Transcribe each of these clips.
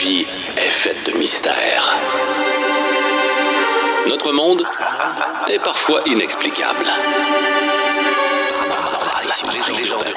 vie est faite de mystères. Notre monde est parfois inexplicable. Ah, les gens, les gens de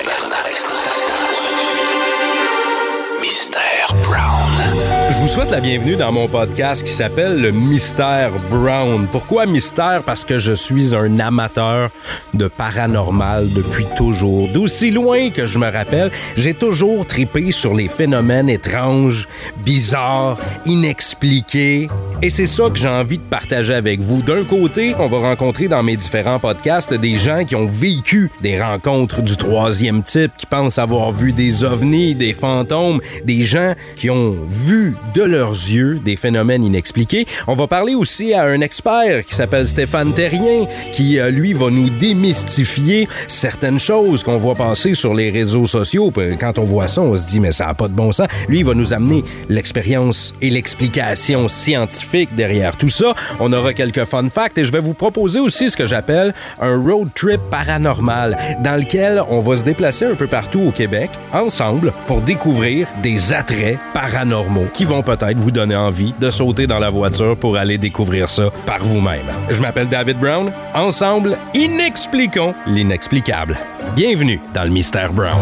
Je vous souhaite la bienvenue dans mon podcast qui s'appelle Le Mystère Brown. Pourquoi mystère? Parce que je suis un amateur de paranormal depuis toujours. D'aussi loin que je me rappelle, j'ai toujours tripé sur les phénomènes étranges, bizarres, inexpliqués. Et c'est ça que j'ai envie de partager avec vous. D'un côté, on va rencontrer dans mes différents podcasts des gens qui ont vécu des rencontres du troisième type, qui pensent avoir vu des ovnis, des fantômes, des gens qui ont vu de leurs yeux des phénomènes inexpliqués. On va parler aussi à un expert qui s'appelle Stéphane Terrien, qui, euh, lui, va nous démystifier certaines choses qu'on voit passer sur les réseaux sociaux. Puis Quand on voit ça, on se dit, mais ça n'a pas de bon sens. Lui, il va nous amener l'expérience et l'explication scientifique derrière tout ça. On aura quelques fun facts et je vais vous proposer aussi ce que j'appelle un road trip paranormal dans lequel on va se déplacer un peu partout au Québec ensemble pour découvrir des attraits paranormaux qui vont peut-être vous donner envie de sauter dans la voiture pour aller découvrir ça par vous-même. Je m'appelle David Brown. Ensemble, inexpliquons l'inexplicable. Bienvenue dans le Mystère Brown.